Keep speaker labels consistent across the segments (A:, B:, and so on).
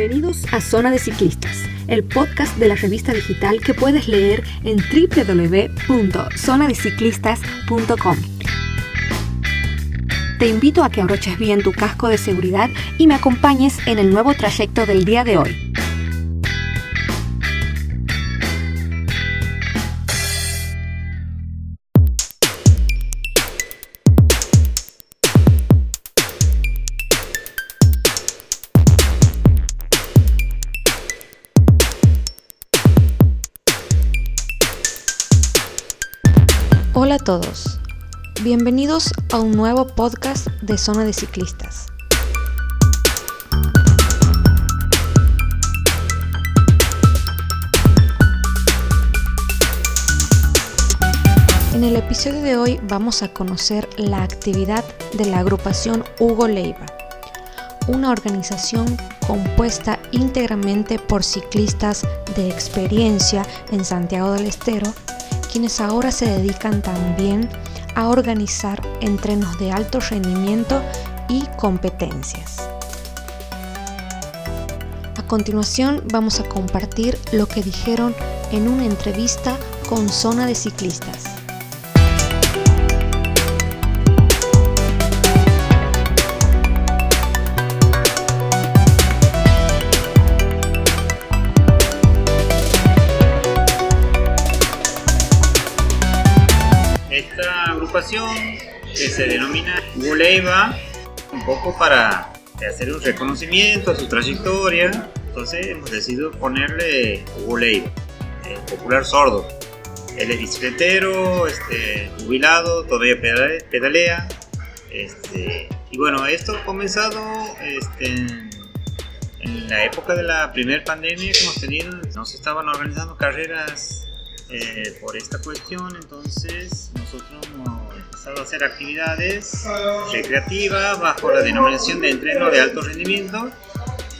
A: Bienvenidos a Zona de Ciclistas, el podcast de la revista digital que puedes leer en www.zonadeciclistas.com. Te invito a que abroches bien tu casco de seguridad y me acompañes en el nuevo trayecto del día de hoy. Hola a todos, bienvenidos a un nuevo podcast de Zona de Ciclistas. En el episodio de hoy vamos a conocer la actividad de la agrupación Hugo Leiva, una organización compuesta íntegramente por ciclistas de experiencia en Santiago del Estero quienes ahora se dedican también a organizar entrenos de alto rendimiento y competencias. A continuación vamos a compartir lo que dijeron en una entrevista con Zona de Ciclistas.
B: Que se denomina Hugo Leiva, un poco para hacer un reconocimiento a su trayectoria. Entonces hemos decidido ponerle Hugo Leiva, el popular sordo. Él es bicicletero, este, jubilado, todavía pedalea. Este, y bueno, esto ha comenzado este, en la época de la primera pandemia que hemos tenido. No se estaban organizando carreras eh, por esta cuestión, entonces nosotros hemos empezado a hacer actividades recreativas bajo la denominación de entreno de alto rendimiento.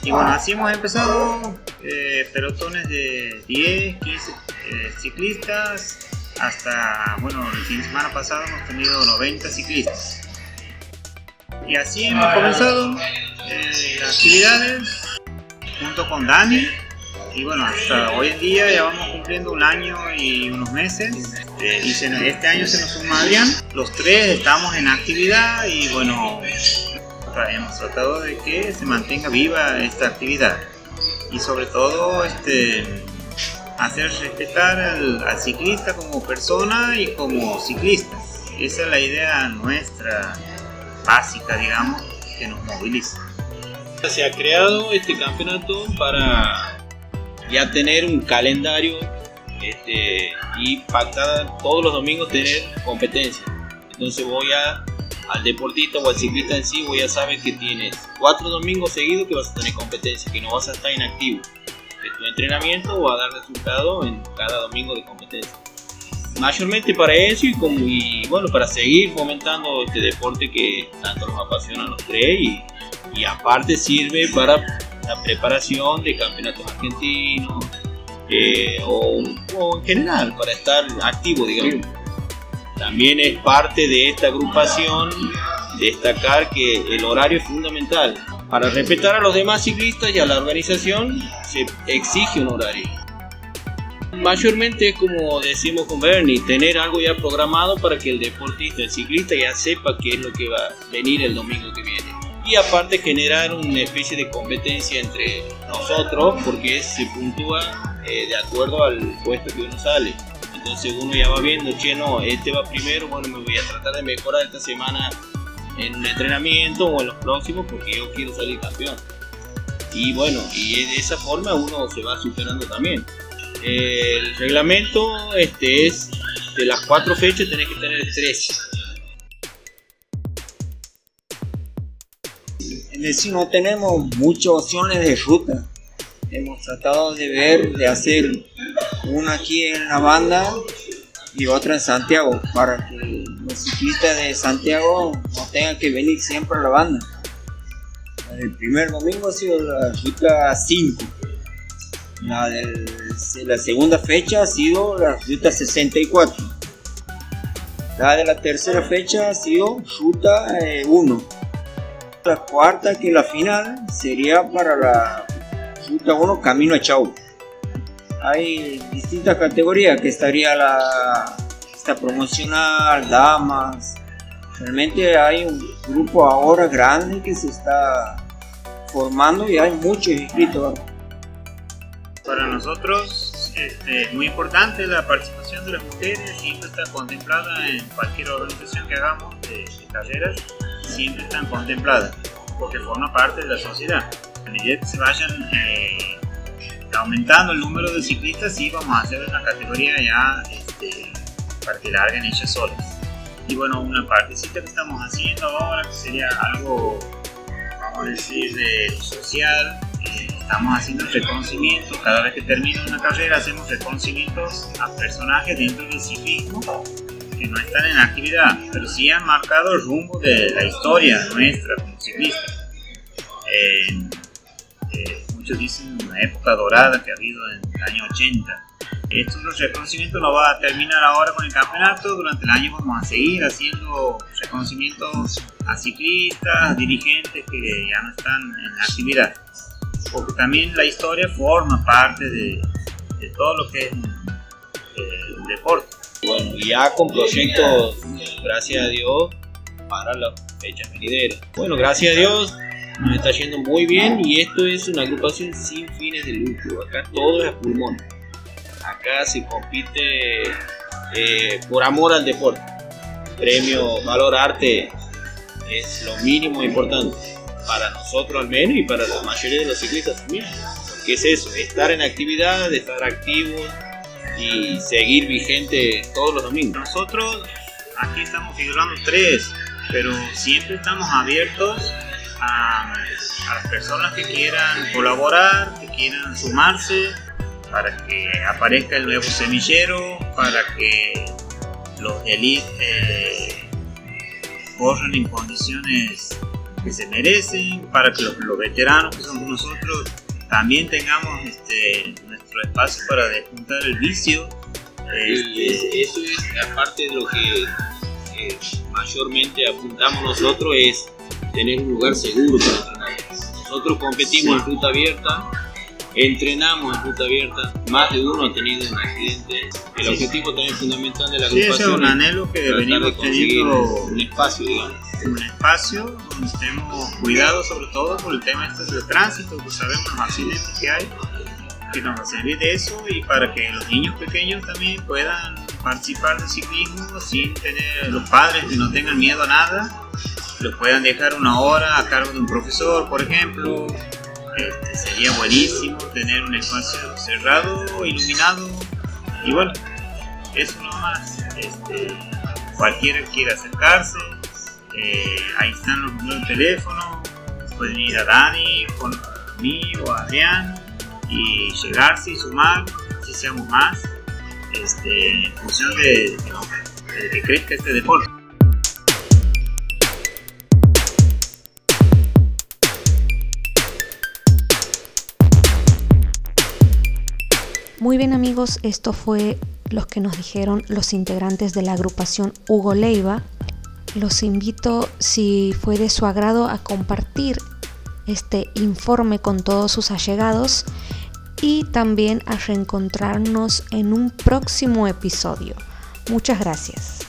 B: Y bueno, así hemos empezado eh, pelotones de 10, 15 eh, ciclistas, hasta, bueno, el fin de semana pasado hemos tenido 90 ciclistas. Y así hemos comenzado las actividades junto con Dani, y bueno, hasta hoy en día ya vamos cumpliendo un año y unos meses. Y este año se nos suma Adrián. Los tres estamos en actividad y bueno, hemos tratado de que se mantenga viva esta actividad. Y sobre todo, este, hacer respetar al, al ciclista como persona y como ciclista. Esa es la idea nuestra básica, digamos, que nos moviliza.
C: Se ha creado este campeonato para ya tener un calendario este, y pactada todos los domingos tener competencia. Entonces voy a, al deportista o al ciclista en sí, voy a saber que tienes cuatro domingos seguidos que vas a tener competencia, que no vas a estar inactivo. De tu entrenamiento va a dar resultado en cada domingo de competencia. Mayormente para eso y, como, y bueno, para seguir fomentando este deporte que tanto nos apasiona a los tres y, y aparte sirve para la preparación de campeonatos argentinos eh, o, en general para estar activo, digamos. También es parte de esta agrupación destacar que el horario es fundamental. Para respetar a los demás ciclistas y a la organización se exige un horario. Mayormente es como decimos con Bernie, tener algo ya programado para que el deportista, el ciclista ya sepa qué es lo que va a venir el domingo que viene y aparte generar una especie de competencia entre nosotros porque se puntúa eh, de acuerdo al puesto que uno sale. Entonces uno ya va viendo, che, no, este va primero, bueno, me voy a tratar de mejorar esta semana en el entrenamiento o en los próximos porque yo quiero salir campeón. Y bueno, y de esa forma uno se va superando también. El reglamento este es de las cuatro fechas tenés que tener tres
D: decir, no tenemos muchas opciones de ruta. Hemos tratado de ver, de hacer una aquí en la banda y otra en Santiago, para que los ciclistas de Santiago no tengan que venir siempre a la banda. El primer domingo ha sido la ruta 5. La, la segunda fecha ha sido la ruta 64. La de la tercera fecha ha sido ruta 1. Eh, la cuarta, que la final sería para la Ruta 1, Camino a Chau. Hay distintas categorías que estaría la esta promocional, damas. Realmente hay un grupo ahora grande que se está formando y hay muchos inscritos.
B: Para nosotros este, es muy importante la participación de las mujeres, siempre está contemplada en cualquier organización que hagamos de, carreras, siempre están contempladas, porque forma parte de la sociedad. A medida que se vayan eh, aumentando el número de ciclistas, sí vamos a hacer una categoría ya este, para que larguen ellas solas. Y bueno, una partecita que estamos haciendo ahora, que sería algo, vamos a decir, de social, eh, estamos haciendo reconocimiento, cada vez que termina una carrera hacemos reconocimientos a personajes dentro del ciclismo que no están en actividad, pero sí han marcado el rumbo de la historia nuestra como ciclistas. Eh, muchos dicen una época dorada que ha habido en el año 80 estos reconocimientos no va a terminar ahora con el campeonato. Durante el año vamos a seguir haciendo reconocimientos a ciclistas, dirigentes que ya no están en actividad. Porque también la historia forma parte de, todo lo que es eh, el deporte.
C: Bueno, ya con proyectos, gracias a Dios, para las fechas venideras. Bueno, gracias a Dios, nos está yendo muy bien y esto es una agrupación sin fines de lucro. Acá todo es a pulmón acá se compite eh, por amor al deporte. Premio Valor Arte es lo mínimo importante para nosotros al menos y para la mayoría de los ciclistas también. Porque es eso, estar en actividad, estar activos y seguir vigente todos los domingos.
B: Nosotros aquí estamos figurando tres, pero siempre estamos abiertos a, las personas que quieran colaborar, que quieran sumarse para que aparezca el nuevo semillero, para que los elites eh, corran en condiciones que se merecen, para que los, veteranos que somos nosotros también tengamos este, nuestro espacio para despuntar el vicio.
C: Este, eso es aparte de lo que eh, mayormente apuntamos nosotros, es tener un lugar seguro para entrenar. Nosotros competimos en ruta abierta, entrenamos en ruta abierta, más de uno ha tenido un accidente. El objetivo también fundamental de la agrupación
B: sí, es un anhelo que venimos teniendo
C: un espacio, digamos.
B: Un espacio donde estemos cuidados sobre todo por el tema este del tránsito, que sabemos los accidentes que hay, que nos servir de eso y para que los niños pequeños también puedan participar del ciclismo sin tener los padres que no tengan miedo a nada, los puedan dejar una hora a cargo de un profesor, por ejemplo, este, sería buenísimo tener un espacio cerrado, iluminado. Y bueno, eso nomás. Este, cualquiera quiera acercarse, eh, ahí están los números de teléfono, pueden ir a Dani, con o a Adrián y llegarse y sumar, si seamos más, este, en función de que crezca este deporte.
A: Muy bien amigos, esto fue lo que nos dijeron los integrantes de la agrupación Hugo Leiva. Los invito, si fue de su agrado, a compartir este informe con todos sus allegados y también a reencontrarnos en un próximo episodio. Muchas gracias.